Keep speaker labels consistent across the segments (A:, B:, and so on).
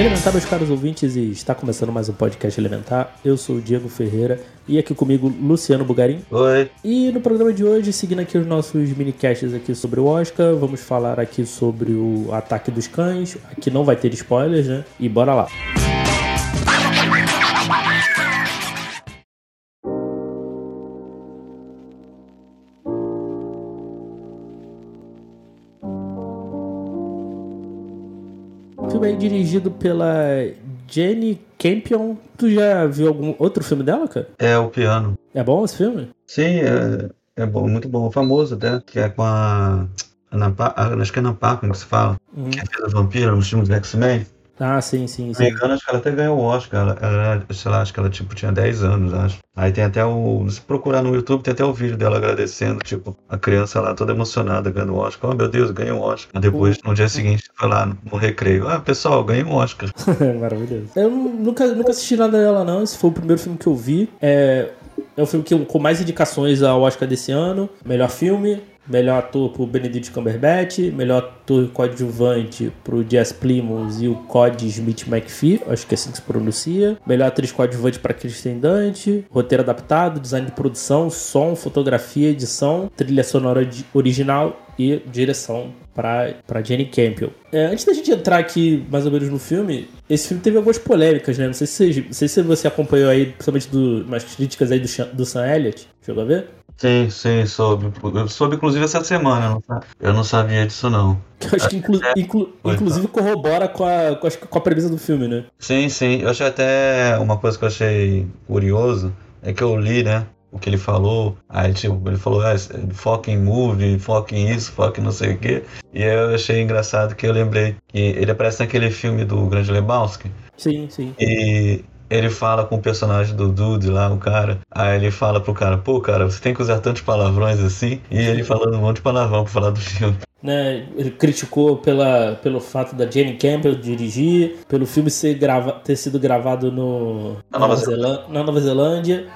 A: Elementar, meus caros ouvintes, e está começando mais um podcast Elementar. Eu sou o Diego Ferreira e aqui comigo Luciano Bugarim.
B: Oi.
A: E no programa de hoje, seguindo aqui os nossos minicasts aqui sobre o Oscar, vamos falar aqui sobre o Ataque dos Cães. Aqui não vai ter spoilers, né? E bora lá. O aí dirigido pela Jenny Campion. Tu já viu algum outro filme dela, cara?
B: É o piano.
A: É bom esse filme?
B: Sim, é, é bom, muito bom. Famoso até, que é com a. Ana pa acho que é Ana Paquin que se fala,
A: Uhum.
B: que é filha do vampiro nos filmes do X-Men.
A: Ah, sim, sim, sim.
B: não me engano, acho que ela até ganhou o Oscar. Ela, sei lá, acho que ela tipo, tinha 10 anos, acho. Aí tem até o. Se procurar no YouTube, tem até o vídeo dela agradecendo, tipo, a criança lá toda emocionada ganhando o Oscar. Oh meu Deus, ganhei um Oscar. Depois, no dia seguinte, foi lá no, recreio. Ah, pessoal, ganhei um Oscar.
A: Maravilhoso. Eu nu- nunca, nunca assisti nada dela, não. Esse foi o primeiro filme que eu vi. É, é o filme que, com mais indicações ao Oscar desse ano. Melhor filme. Melhor ator pro Benedict Cumberbatch. Melhor ator coadjuvante pro Jess Plimons e o Cody Smith McPhee. Acho que é assim que se pronuncia. Melhor atriz coadjuvante pra Kristen Dante. Roteiro adaptado, design de produção, som, fotografia, edição, trilha sonora original e direção para para Jenny Campbell. É, antes da gente entrar aqui mais ou menos no filme, esse filme teve algumas polêmicas, né? Não sei se, você- não sei se você acompanhou aí, principalmente do, umas críticas aí do, do Sam Elliott. Chegou a ver?
B: Sim, sim, soube. Eu soube, inclusive, essa semana. eu não sabia disso, não.
A: Eu acho que inclu- inclu-
B: Foi,
A: inclusive corrobora com a, com, a, com a premissa do filme, né?
B: Sim, sim. Eu achei até uma coisa que eu achei curioso é que eu li, né? O que ele falou. Aí, tipo, ele falou, ah, foca em movie, foca em isso, foca em não sei o quê. E eu achei engraçado que eu lembrei que ele aparece naquele filme do Grande Lebowski.
A: Sim, sim.
B: E ele fala com o personagem do Dude lá, o cara. Aí ele fala pro cara, pô, cara, você tem que usar tantos palavrões assim. E ele falando um monte de palavrão pra falar do filme.
A: Né, ele criticou pela, pelo fato da Jenny Campbell dirigir, pelo filme ser grava, ter sido gravado no,
B: Na Nova
A: Nova Zelândia, na Nova Zelândia.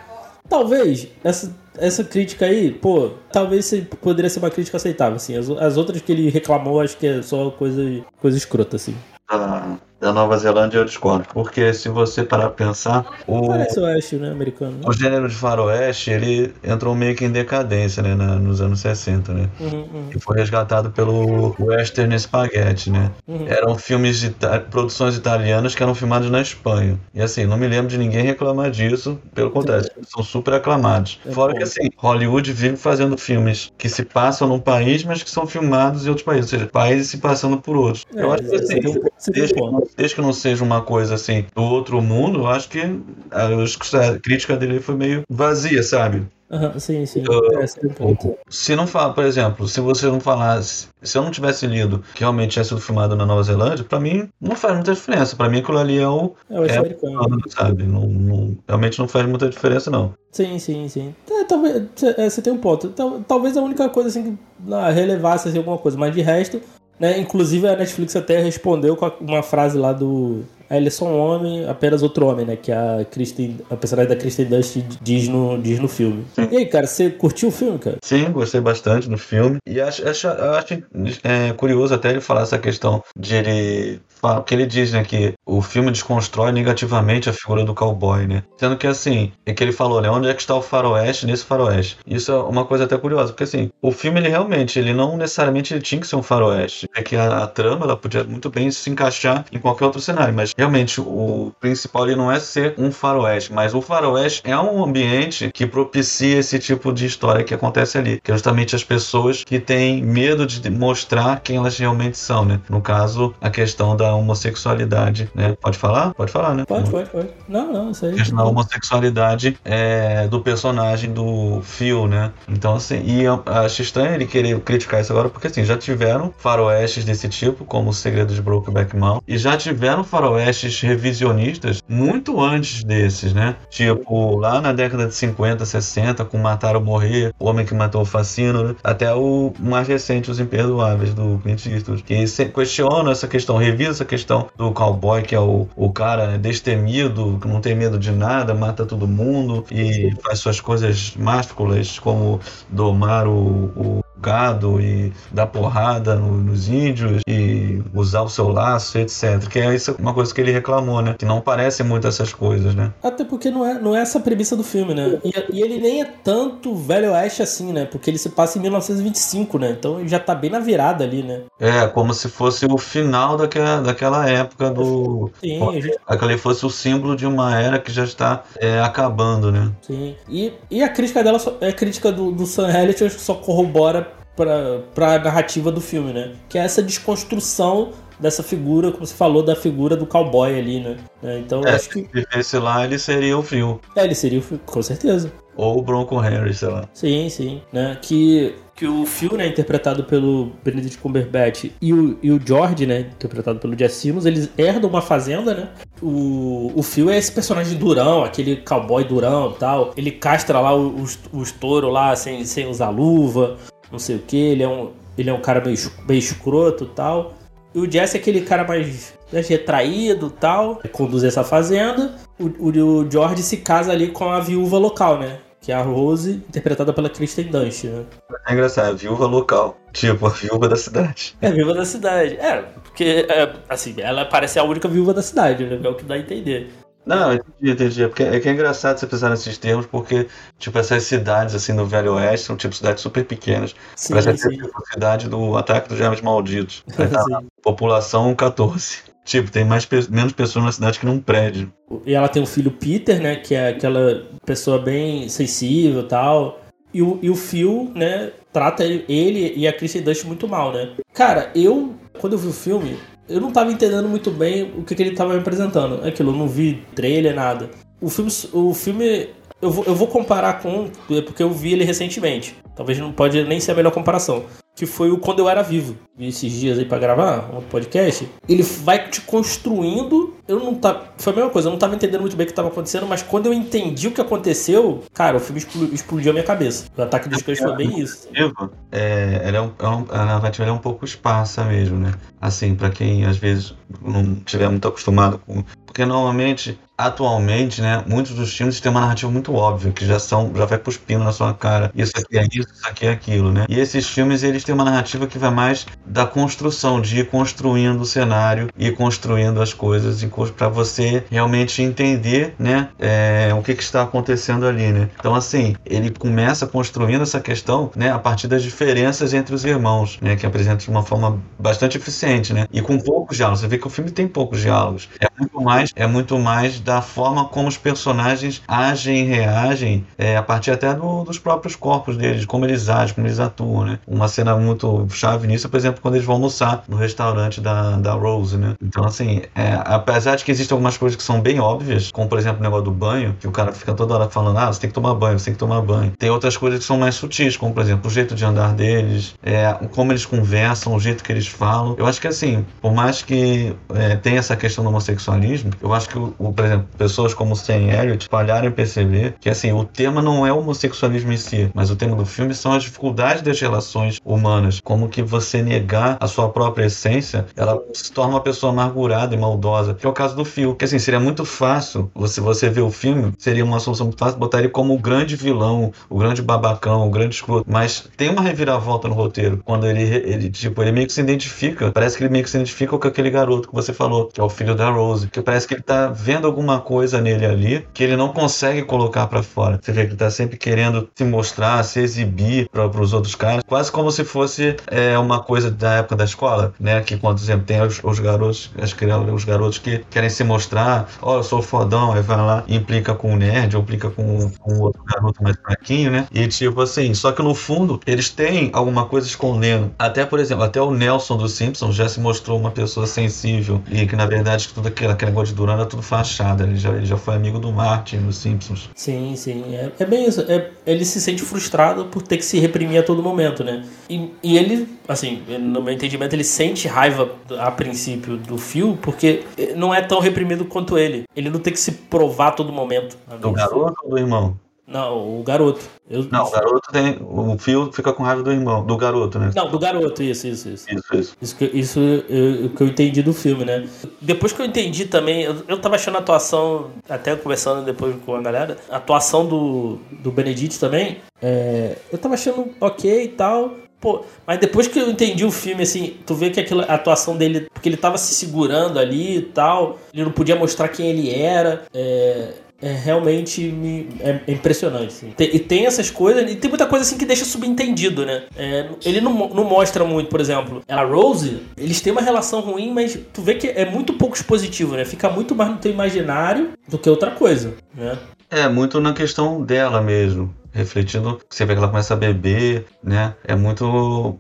A: Talvez essa, essa crítica aí, pô, talvez se- poderia ser uma crítica aceitável, assim. As, as outras que ele reclamou, acho que é só coisa, coisa escrota, assim.
B: Da, da Nova Zelândia eu discordo. Porque se você parar pra pensar, o,
A: Parece o Oeste, né, americano. né?
B: o gênero de faroeste, ele entrou meio que em decadência, né, na- nos anos 60, né?
A: Uhum, uhum,
B: E foi resgatado pelo Western Spaghetti, né?
A: uhum.
B: Eram filmes de ita- produções italianas que eram filmados na Espanha. E assim, não me lembro de ninguém reclamar disso. Pelo contrário, são super aclamados.
A: É
B: Fora
A: bom.
B: que assim, Hollywood vive fazendo filmes que se passam num país, mas que são filmados em outros países. Ou seja, países se passando por outros.
A: É,
B: eu acho que assim,
A: você tem você tem
B: desde que, não, seja uma coisa assim do outro mundo, eu acho que a, crítica dele foi meio vazia, sabe?
A: Aham, sim, sim. É, ponto.
B: Se não fala, por exemplo, se você não falasse, se eu não tivesse lido que realmente tinha sido filmado na Nova Zelândia, pra mim não faz muita diferença. Pra mim aquilo ali é o
A: É o
B: É,
A: americano.
B: sabe? Não, não- realmente não faz muita diferença não.
A: Sim, sim, sim. É, talvez, é, você tem um ponto. Tal- Talvez a única coisa assim que ah, relevasse assim, alguma coisa, mas de resto, né? Inclusive a Netflix até respondeu com uma frase lá do "Ah, Eles são um homem, apenas outro homem, né? Que a Kristen, a personagem da Kristen Dust diz no, diz no filme. E aí, cara, você curtiu o filme, cara?
B: Sim, gostei bastante do filme. E acho, acho, eu acho é, curioso até ele falar essa questão de ele. fala- Que ele diz, né, que o filme desconstrói negativamente a figura do cowboy, né? Sendo que assim, é que ele falou, né? Onde é que está o faroeste nesse faroeste? Isso é uma coisa até curiosa, porque assim, o filme ele realmente, ele não necessariamente ele tinha que ser um faroeste. É que a, a trama ela podia muito bem se encaixar em qualquer outro cenário, mas realmente o principal ele não é ser um faroeste, mas o faroeste é um ambiente que propicia esse tipo de história que acontece ali, que é justamente as pessoas que têm medo de mostrar quem elas realmente são, né? No caso, a questão da homossexualidade, né? Pode falar? Pode falar, né?
A: Pode, pode, pode. Não, não, isso aí.
B: A questão da homossexualidade é, do personagem do Phil, né? Então, assim, e eu acho estranho ele querer criticar isso agora, porque assim, já tiveram faroestes desse tipo, como O Segredo de Brokeback Mountain, e já tiveram faroestes revisionistas muito antes desses, né? Tipo, lá na década de 50, 60, com Matar ou Morrer, O Homem que Matou o Fascino, né? até o mais recente, Os Imperdoáveis, do Clint Eastwood, que questiona essa questão, revisa essa questão do cowboy, que é o, o cara destemido, que não tem medo de nada, mata todo mundo e faz suas coisas másculas, como domar o, o e dar porrada no, nos índios e usar o seu laço, etc. Que é isso uma coisa que ele reclamou, né? Que não parece muito essas coisas, né?
A: Até porque não é, não é essa a premissa do filme, né? E, e, ele nem é tanto velho oeste assim, né? Porque ele se passa em 1925, né? Então ele já tá bem na virada ali, né?
B: É, como se fosse o final daquela, daquela época do... Sim, a gente... Aquele fosse o símbolo de uma era que já está é, acabando, né?
A: Sim. E, e a crítica dela, só, a crítica do, do Sam Elliott só corrobora para a narrativa do filme, né? Que é essa desconstrução dessa figura, como você falou, da figura do cowboy ali, né? É, então
B: é,
A: acho que.
B: Se esse lá, ele seria o Phil.
A: É, ele seria o Phil, com certeza.
B: Ou o Bronco Henry, sei lá.
A: Sim, sim. Né? Que, que o Phil, né, interpretado pelo Benedict Cumberbatch, e o, e o George, né, interpretado pelo Jesse Simmons, eles herdam uma fazenda, né? O, o Phil é esse personagem durão, aquele cowboy durão e tal. Ele castra lá os, os touros lá sem, sem usar luva não sei o que, ele é um, ele é um cara meio, meio escroto tal. E o Jesse é aquele cara mais retraído tal, conduz essa fazenda. O, o, o, George se casa ali com a viúva local, né? Que é a Rose, interpretada pela Kristen Dunst, né?
B: É engraçado, a viúva local. Tipo, a viúva da cidade.
A: É, a viúva da cidade. É, porque, é, assim, ela parece a única viúva da cidade, né? É o que dá a entender.
B: Não, entendi, entendi. É, porque, é que é engraçado você pensar nesses termos, porque, tipo, essas cidades, assim, no Velho Oeste são, tipo, cidades super pequenas. Sim, Parece sim. Tipo, a cidade do Ataque dos Germes Malditos. Tá, população 14. Tipo, tem mais, menos pessoas na cidade que num prédio.
A: E ela tem um filho Peter, né, que é aquela pessoa bem sensível e tal. E o, e o Phil, né, trata ele e a Kristen Dust muito mal, né? Cara, eu, quando eu vi o filme, eu não tava entendendo muito bem o que, que ele tava me apresentando. É aquilo, eu não vi trailer, nada. O filme, o filme eu, vou, eu vou comparar com. Porque eu vi ele recentemente. Talvez não pode nem ser a melhor comparação que foi o Quando Eu Era Vivo. Vi esses dias aí para gravar um podcast. Ele vai te construindo. Eu não tá. Foi a mesma coisa, eu não tava entendendo muito bem o que estava acontecendo, mas quando eu entendi o que aconteceu, cara, o filme explodiu a minha cabeça. O ataque dos cães foi bem isso.
B: É, ela é um, é um, a narrativa é um pouco esparsa mesmo, né? Assim, para quem às vezes não estiver muito acostumado com. Porque normalmente atualmente, né, muitos dos filmes têm uma narrativa muito óbvia, que já são, já vai cuspindo na sua cara. Isso aqui é isso, isso aqui é aquilo, né? E esses filmes eles têm uma narrativa que vai mais da construção, de ir construindo o cenário e construindo as coisas para você realmente entender, né, é, o que, que está acontecendo ali, né? Então assim, ele começa construindo essa questão, né, a partir das diferenças entre os irmãos, né, que apresenta de uma forma bastante eficiente, né? E com poucos diálogos. Você vê que o filme tem poucos diálogos. É muito mais, é muito mais da forma como os personagens agem e reagem, é, a partir até do, dos próprios corpos deles, como eles agem, como eles atuam, né? Uma cena muito chave nisso, por exemplo, quando eles vão almoçar no restaurante da, da Rose, né? Então, assim, é, apesar de que existem algumas coisas que são bem óbvias, como por exemplo o negócio do banho, que o cara fica toda hora falando, ah, você tem que tomar banho, você tem que tomar banho. Tem outras coisas que são mais sutis, como por exemplo o jeito de andar deles, é, como eles conversam, o jeito que eles falam. Eu acho que assim, por mais que é, tenha essa questão do homossexualismo, eu acho que, por exemplo, pessoas como Sam Elliott falharam em perceber que assim, o tema não é o homossexualismo em si, mas o tema do filme são as dificuldades das relações humanas, como que você negar a sua própria essência, ela se torna uma pessoa amargurada e maldosa, que é o caso do Phil, que assim, seria muito fácil, você, você ver o filme, seria uma solução muito fácil botar ele como o grande vilão, o grande babacão, o grande escroto, mas tem uma reviravolta no roteiro, quando ele, ele tipo, ele meio que se identifica, parece que ele meio que se identifica com aquele garoto que você falou, que é o filho da Rose, que parece parece que ele tá vendo alguma coisa nele ali que ele não consegue colocar para fora. Você vê que ele tá sempre querendo se mostrar, se exibir para os outros caras, quase como se fosse é, uma coisa da época da escola, né? Que, por exemplo, tem os, os garotos, as crianças, os garotos que querem se mostrar, ó, oh, eu sou fodão, aí vai lá e implica com o nerd, ou implica com, com outro garoto mais fraquinho, né? E tipo assim, só que no fundo eles têm alguma coisa escondendo. Até, por exemplo, até o Nelson dos Simpsons já se mostrou uma pessoa sensível e que na verdade tudo aquele, aquele de Durana é tudo fachada. Ele já, ele já foi amigo do Martin nos Simpsons.
A: Sim, sim. É, é bem isso. É, ele se sente frustrado por ter que se reprimir a todo momento, né? E, e ele, assim, no meu entendimento, ele sente raiva a princípio do Phil porque não é tão reprimido quanto ele. Ele não tem que se provar a todo momento.
B: Do garoto ou do irmão?
A: Não, o garoto.
B: Eu... Não, o garoto tem. O fio fica com raiva do irmão, do garoto, né?
A: Não, do garoto, isso, isso, isso.
B: Isso, isso.
A: Isso que, isso eu, que eu entendi do filme, né? Depois que eu entendi também, eu, eu tava achando a atuação, até conversando depois com a galera, a atuação do, do Benedict também, é, eu tava achando ok e tal. Pô, mas depois que eu entendi o filme, assim, tu vê que aquela a atuação dele, porque ele tava se segurando ali e tal, ele não podia mostrar quem ele era. É, é realmente me, é, é impressionante. Assim. Tem, e tem essas coisas, e tem muita coisa assim que deixa subentendido, né? É, ele não, não mostra muito, por exemplo, a Rose, eles têm uma relação ruim, mas tu vê que é muito pouco expositivo, né? Fica muito mais no teu imaginário do que outra coisa, né?
B: É, muito na questão dela mesmo. Refletindo, você vê que ela começa a beber, né? É muito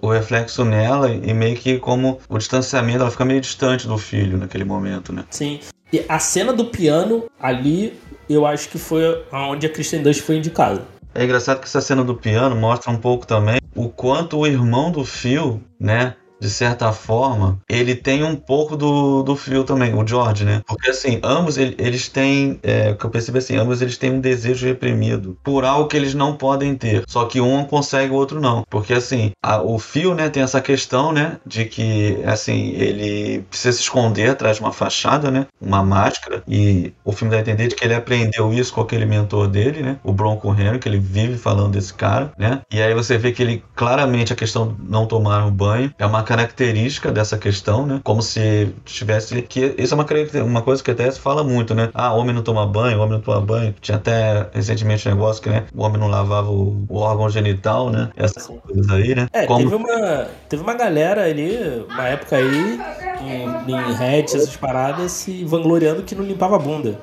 B: o reflexo nela e meio que como o distanciamento, ela fica meio distante do filho naquele momento, né?
A: Sim. E a cena do piano ali, eu acho que foi onde a Kristen Dunst foi indicada.
B: É engraçado que essa cena do piano mostra um pouco também o quanto o irmão do Phil, né, de certa forma, ele tem um pouco do, do frio também, o George, né? Porque assim, ambos eles têm, é, o que eu percebi assim, ambos eles têm um desejo reprimido por algo que eles não podem ter. Só que um consegue, o outro não. Porque assim, a, o fio, né, tem essa questão, né, de que assim, ele precisa se esconder atrás de uma fachada, né? Uma máscara. E o filme dá a entender de que ele aprendeu isso com aquele mentor dele, né? O Bronco Henry, que ele vive falando desse cara, né? E aí você vê que ele claramente a questão de não tomar um banho é uma característica dessa questão, né? Como se tivesse que isso é uma uma coisa que até se fala muito, né? Ah, homem não toma banho, homem não toma banho. Tinha até recentemente um negócio que, né? O homem não lavava o, o órgão genital, né? Essas coisas aí, né?
A: É, Como... teve uma teve uma galera ali, uma época aí, em, em Reddit, essas paradas, se vangloriando que não limpava a bunda.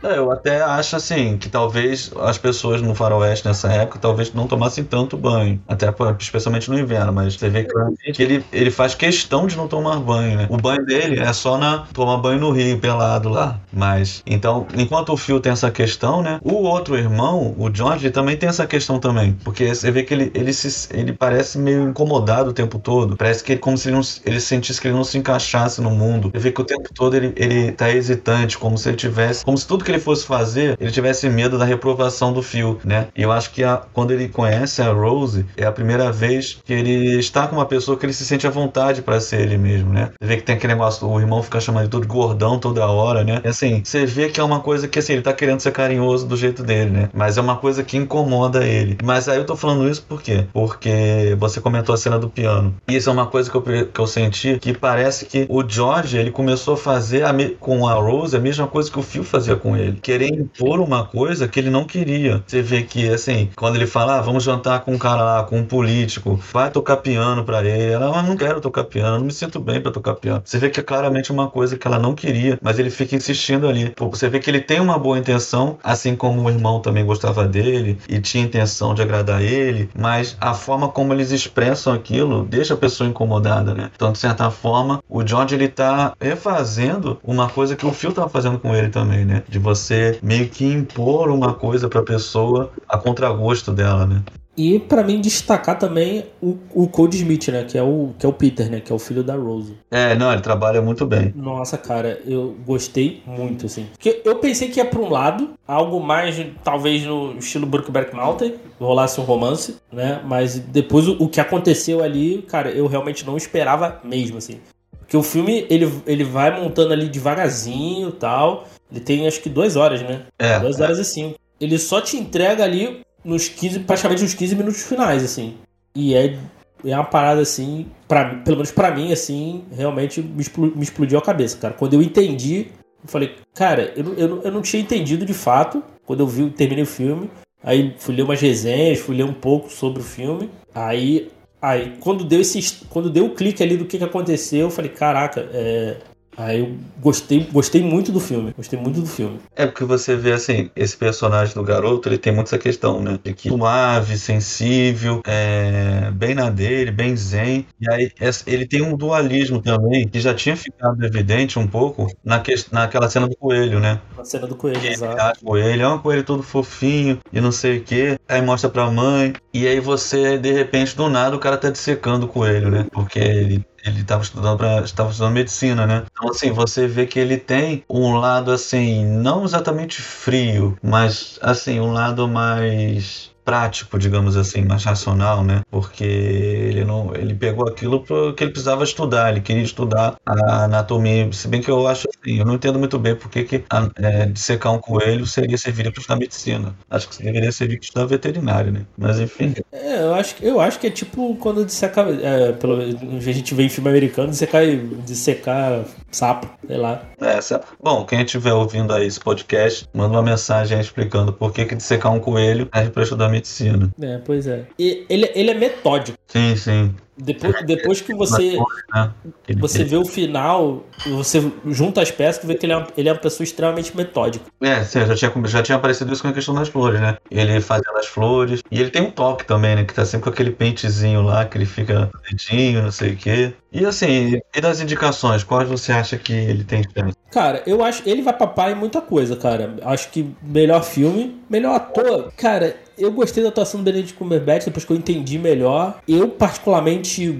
A: Tá
B: é, eu até acho assim que talvez as pessoas no faroeste nessa época talvez não tomassem tanto banho, até especialmente no inverno, mas você vê que ele, ele faz questão de não tomar banho, né? O banho dele é só na tomar banho no rio pelado lá, mas então enquanto o Phil tem essa questão, né? O outro irmão, o George, também tem essa questão também, porque você vê que ele ele se ele parece meio incomodado o tempo todo, parece que ele como se ele, não, ele sentisse que ele não se encaixasse no mundo. Você vê que o tempo todo ele ele tá hesitante, como se ele tivesse, como se tudo que ele fosse fazer, ele tivesse medo da reprovação do Phil, né? E eu acho que a, quando ele conhece a Rose, é a primeira vez que ele está com uma pessoa que ele se sente à vontade para ser ele mesmo, né? Você vê que tem aquele negócio, o irmão fica chamando de tudo gordão toda hora, né? E assim, você vê que é uma coisa que assim, ele tá querendo ser carinhoso do jeito dele, né? Mas é uma coisa que incomoda ele. Mas aí eu tô falando isso por quê? Porque você comentou a cena do piano. E isso é uma coisa que eu, que eu senti que parece que o George, ele começou a fazer a com a Rose a mesma coisa que o Phil fazia com ele ele. Querer impor uma coisa que ele não queria. Você vê que, assim, quando ele fala, ah, vamos jantar com um cara lá, com um político, vai tocar piano pra ele. Ela, ah, não quero tocar piano, não me sinto bem pra tocar piano. Você vê que é claramente uma coisa que ela não queria, mas ele fica insistindo ali. Você vê que ele tem uma boa intenção, assim como o irmão também gostava dele e tinha intenção de agradar ele, mas a forma como eles expressam aquilo deixa a pessoa incomodada, né? Então, de certa forma, o George ele tá refazendo uma coisa que o Phil tava fazendo com ele também, né? De você meio que impor uma coisa para a pessoa a contragosto dela, né?
A: E para mim destacar também o, o Code Smith, né, que é o que é o Peter, né, que é o filho da Rose.
B: É, não, ele trabalha muito bem.
A: Nossa, cara, eu gostei muito assim. Porque eu pensei que ia para um lado, algo mais talvez no estilo Brookback Mountain, rolasse um romance, né? Mas depois o, o que aconteceu ali, cara, eu realmente não esperava mesmo assim. Porque o filme ele, ele vai montando ali devagarzinho tal. Ele tem acho que duas horas, né? É. Duas horas e cinco. Ele só te entrega ali nos 15, praticamente nos 15 minutos finais, assim. E é, é uma parada assim, pra, pelo menos para mim, assim, realmente me, explodiu a cabeça, cara. Quando eu entendi Eu falei, cara, eu, eu, eu não tinha entendido de fato quando eu vi, terminei o filme. Aí fui ler umas resenhas, fui ler um pouco sobre o filme. Aí, aí quando deu esse, quando deu o clique ali do que, que aconteceu, eu falei, caraca, é, Aí eu gostei, gostei muito do filme. Gostei muito do filme.
B: É porque você vê assim, esse personagem do garoto, ele tem muito essa questão, né? De que suave, sensível, é, bem na dele, bem zen. E aí ele tem um dualismo também, que já tinha ficado evidente um pouco na que, naquela cena do coelho, né?
A: Na cena do coelho, exato.
B: O coelho é um coelho todo fofinho e não sei o quê. Aí mostra pra mãe. E aí você, de repente, do nada, o cara tá dissecando o coelho, né? Porque ele ele estava estudando para estava estudando medicina, né? Então assim, você vê que ele tem um lado assim, não exatamente frio, mas assim, um lado mais prático, digamos assim, mais racional, né? Porque ele não, ele pegou aquilo porque ele precisava estudar, ele queria estudar a anatomia, se bem que eu acho assim, eu não entendo muito bem porque que é, dissecar um coelho seria servir para estudar medicina. Acho que deveria servir para estudar veterinário, né? Mas enfim.
A: É, eu acho, eu acho que é tipo quando dissecar, é, pelo, a gente vê em filme americano dissecar, dissecar sapo, sei lá.
B: É, bom, quem estiver ouvindo aí esse podcast, manda uma mensagem explicando por que que dissecar um coelho é para estudar medicina.
A: É, pois é. E ele, ele é metódico.
B: Sim, sim.
A: Depois, depois que você né? você vê o final, você junta as peças e vê que ele é, uma, ele é uma pessoa extremamente metódica.
B: É, sim, já tinha, já tinha aparecido isso com a questão das flores, né? Ele fazendo as flores. E ele tem um toque também, né? Que tá sempre com aquele pentezinho lá, que ele fica dedinho, não sei o quê. E assim, e das indicações, quais você acha que ele tem chance?
A: Cara, eu acho. Ele vai papar em muita coisa, cara. Acho que melhor filme, melhor ator. Cara, eu gostei da atuação do Benedict Cumberbatch depois que eu entendi melhor. Eu, particularmente,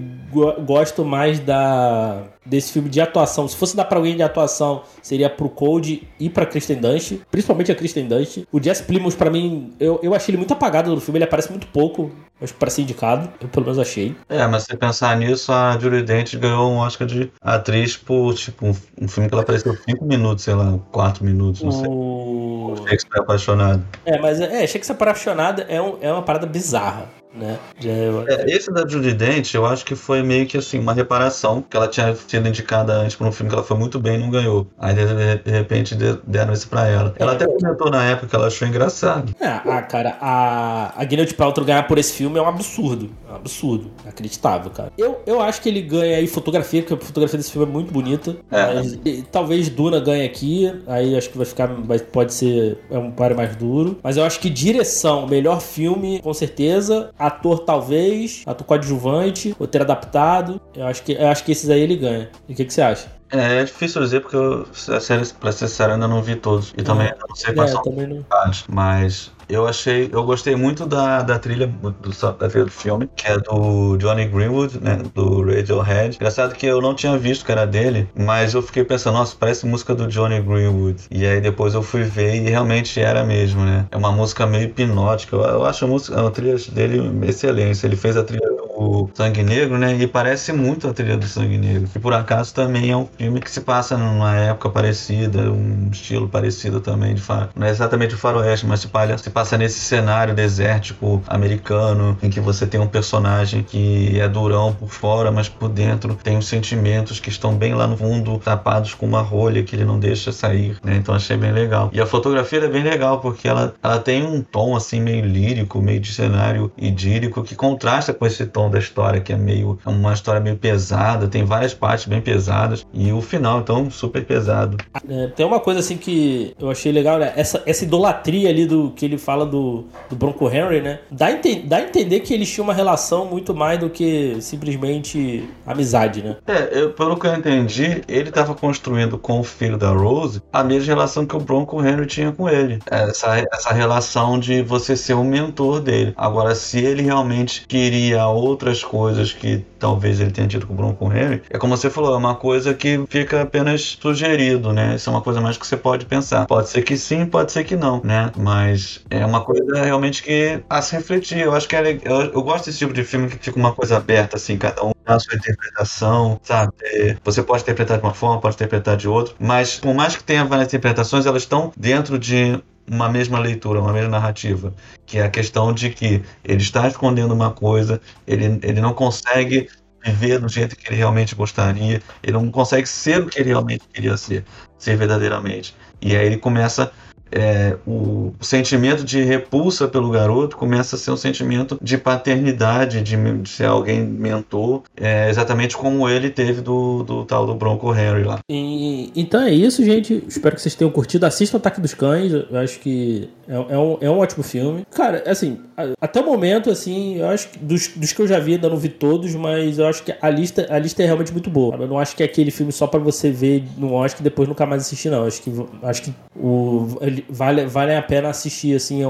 A: gosto mais da desse filme de atuação. Se fosse dar pra alguém de atuação, seria pro Cold e pra Kristen Dunst, principalmente a Kristen Dunst. O Jess Plymouth, pra mim, eu, eu achei ele muito apagado no filme, ele aparece muito pouco, acho que pra ser indicado, eu pelo menos achei.
B: É, mas se pensar nisso, a Julie Dent ganhou um Oscar de atriz por, tipo, um, um filme que ela apareceu 5 minutos, sei lá, 4 minutos, não o... sei. O Shakespeare Apaixonado.
A: É, mas é, Shakespeare Apaixonado é, um, é uma parada bizarra né?
B: É, é, esse da Judy Dent, eu acho que foi meio que assim, uma reparação, que ela tinha sido indicada antes por um filme que ela foi muito bem e não ganhou. Aí de, de repente deram isso pra ela. Ela é. até comentou na época que ela achou engraçado.
A: É, ah, cara, a, a Gwyneth Paltrow ganhar por esse filme é um absurdo. É um absurdo. Inacreditável, cara. Eu, eu acho que ele ganha aí fotografia, porque a fotografia desse filme é muito bonita. É. Mas, e, talvez Duna ganhe aqui, aí acho que vai ficar, vai, pode ser é um par mais duro. Mas eu acho que direção, melhor filme, com certeza ator talvez, ator coadjuvante, ter adaptado. Eu acho que, eu acho que esses aí ele ganha. E o que, que você acha?
B: É, é difícil dizer porque eu, a série, pra ser sincero, ainda não vi todos. E também não sei quais é, são também não. Mas eu achei, eu gostei muito da, da trilha do, da trilha do filme, que é do Johnny Greenwood, né, do Radiohead. Engraçado que eu não tinha visto que era dele, mas eu fiquei pensando, nossa, parece música do Johnny Greenwood. E aí depois eu fui ver e realmente era mesmo, né? É uma música meio hipnótica. Eu, eu acho a música, a trilha dele excelente. Ele fez a trilha do Sangue Negro, né? E parece muito a trilha do Sangue Negro. Que por acaso também é um filme que se passa numa época parecida, um estilo parecido também de faro. Não é exatamente o faroeste, mas se, palha, se passa nesse cenário desértico americano, em que você tem um personagem que é durão por fora, mas por dentro tem os sentimentos que estão bem lá no fundo, tapados com uma rolha que ele não deixa sair, né? Então achei bem legal. E a fotografia é bem legal, porque ela, ela tem um tom assim meio lírico, meio de cenário idílico, que contrasta com esse tom da história, que é meio é uma história meio pesada, tem várias partes bem pesadas, e o final, então, super pesado.
A: É, tem uma coisa assim que eu achei legal, né? Essa, essa idolatria ali do que ele fala do, do Bronco Henry, né? Dá a, dá a entender que eles tinham uma relação muito mais do que simplesmente amizade, né?
B: É, eu, pelo que eu entendi, ele estava construindo com o filho da Rose a mesma relação que o Bronco Henry tinha com ele. Essa, essa relação de você ser o mentor dele. Agora, se ele realmente queria outras coisas que talvez ele tenha tido com o Bronco Henry, é como você falou, é uma coisa que fica apenas sugerido, né? Isso é uma coisa mais que você pode pensar. Pode ser que sim, pode ser que não, né? Mas é uma coisa realmente que a se refletir. Eu acho que é, eu, eu gosto desse tipo de filme que fica uma coisa aberta, assim, cada um a sua interpretação, sabe? É, você pode interpretar de uma forma, pode interpretar de outra, mas por mais que tenha várias interpretações, elas estão dentro de uma mesma leitura, uma mesma narrativa, que é a questão de que ele está escondendo uma coisa, ele, ele não consegue viver do jeito que ele realmente gostaria, ele não consegue ser o que ele realmente queria ser, ser verdadeiramente. E aí ele começa é, o, sentimento de repulsa pelo garoto começa a ser um sentimento de paternidade, de, de ser alguém mentor, é, exatamente como ele teve do, do tal do Bronco Harry lá.
A: E, então é isso, gente. Espero que vocês tenham curtido. Assistam o Ataque dos Cães. Eu acho que é, é, um, é um ótimo filme. Cara, assim, até o momento, assim, eu acho que dos, dos que eu já vi, ainda não vi todos, mas eu acho que a lista, a lista é realmente muito boa. Eu não acho que é aquele filme só para você ver no Oscar e depois nunca mais assistir, não. Eu acho que, acho que o, vale, vale a pena assistir, assim,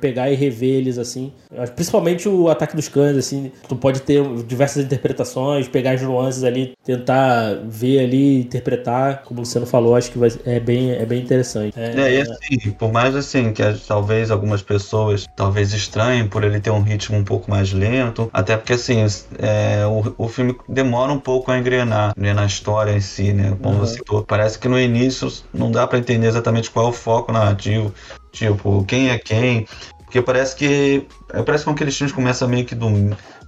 A: pegar e rever eles, assim. Principalmente o Ataque dos Cães, assim, tu pode ter diversas interpretações, pegar as nuances ali, tentar ver ali, interpretar, como você não falou, acho que vai, é, bem, é bem interessante.
B: É, é, e assim, por mais assim, que talvez algumas pessoas talvez estranhem por ele ter um ritmo um pouco mais lento, até porque assim, é, o, o filme demora um pouco a engrenar né, na história em si, né? Como uhum. você citou, parece que no início não dá para entender exatamente qual é o foco narrativo, tipo, quem é quem. Porque parece que. É, parece que aqueles filmes começam meio que do.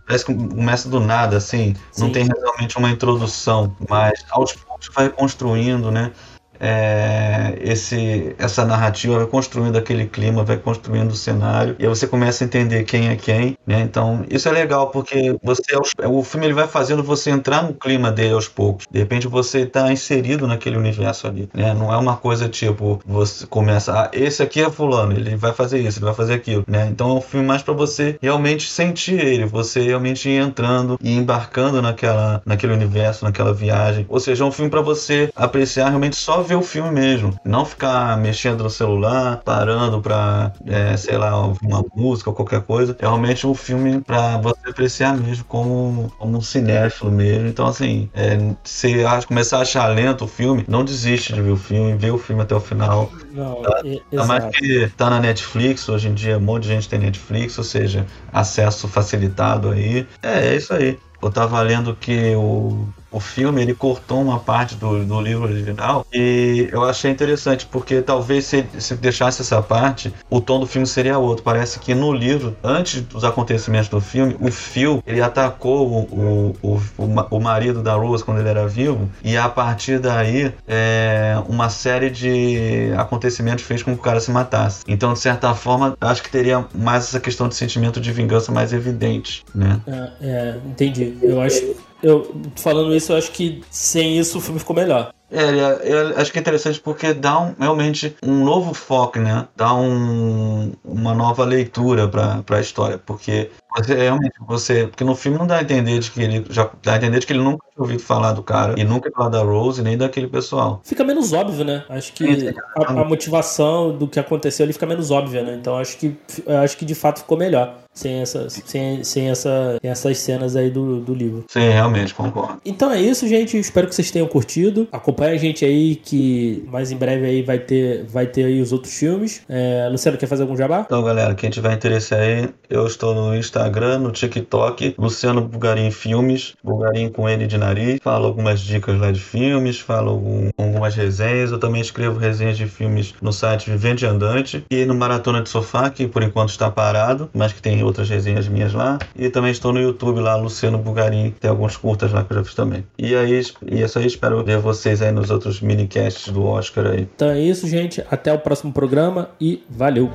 B: Parece que começa do nada, assim. Sim. Não tem realmente uma introdução. Mas aos poucos vai construindo, né? É, esse, essa narrativa, vai construindo aquele clima, vai construindo o cenário, e aí você começa a entender quem é quem, né? Então, isso é legal, porque você o filme ele vai fazendo você entrar no clima dele aos poucos. De repente você está inserido naquele universo ali, né? Não é uma coisa tipo, você começa, ah, esse aqui é fulano, ele vai fazer isso, ele vai fazer aquilo, né? Então é um filme mais para você realmente sentir ele, você realmente ir entrando e embarcando naquela, naquele universo, naquela viagem. Ou seja, é um filme para você apreciar realmente só ver o filme mesmo. Não ficar mexendo no celular, parando pra, é, sei lá, ouvir uma música ou qualquer coisa. É realmente um filme pra você apreciar mesmo como, como um cinéfilo mesmo. Então, assim, é, se começar a achar lento o filme, não desiste de ver o filme, vê o filme até o final. Não, tá? Ainda mais que tá na Netflix, hoje em dia um monte de gente tem Netflix, ou seja, acesso facilitado aí. É, é isso aí. Eu tava lendo que o o filme ele cortou uma parte do, do livro original e eu achei interessante porque talvez se, se deixasse essa parte o tom do filme seria outro. Parece que no livro antes dos acontecimentos do filme o Phil ele atacou o, o, o, o marido da Rose quando ele era vivo e a partir daí é, uma série de acontecimentos fez com que o cara se matasse. Então de certa forma acho que teria mais essa questão de sentimento de vingança mais evidente né?
A: É, é entendi. Eu acho eu falando isso, eu acho que sem isso o filme ficou melhor.
B: É, eu acho que é interessante porque dá um, realmente um novo foco, né? Dá um, uma nova leitura para a história, porque você realmente você, porque no filme não dá a entender de que ele já dá a entender de que ele nunca tinha ouvido falar do cara e nunca falar da Rose nem daquele pessoal.
A: Fica menos óbvio, né? Acho que a, a motivação do que aconteceu ali fica menos óbvia, né? Então acho que acho que de fato ficou melhor sem, essas, sem, sem essa, essas cenas aí do, do livro.
B: Sim, realmente, concordo.
A: Então é isso, gente. Espero que vocês tenham curtido. Acompanhe a gente aí que mais em breve aí vai ter, vai ter aí os outros filmes. É, Luciano, quer fazer algum jabá?
B: Então, galera, quem tiver interesse aí, eu estou no Instagram, no TikTok, Luciano Bulgarim Filmes, Bulgarim com N de nariz. Falo algumas dicas lá de filmes, falo algum, algumas resenhas. Eu também escrevo resenhas de filmes no site Vivente Andante e no Maratona de Sofá, que por enquanto está parado, mas que tem outras resenhas minhas lá. E também estou no YouTube lá, Luciano Bugarim. Tem alguns curtas lá que eu já fiz também. E aí, e é isso aí. Espero ver vocês aí nos outros minicasts do Oscar aí.
A: Então é isso, gente. Até o próximo programa e valeu!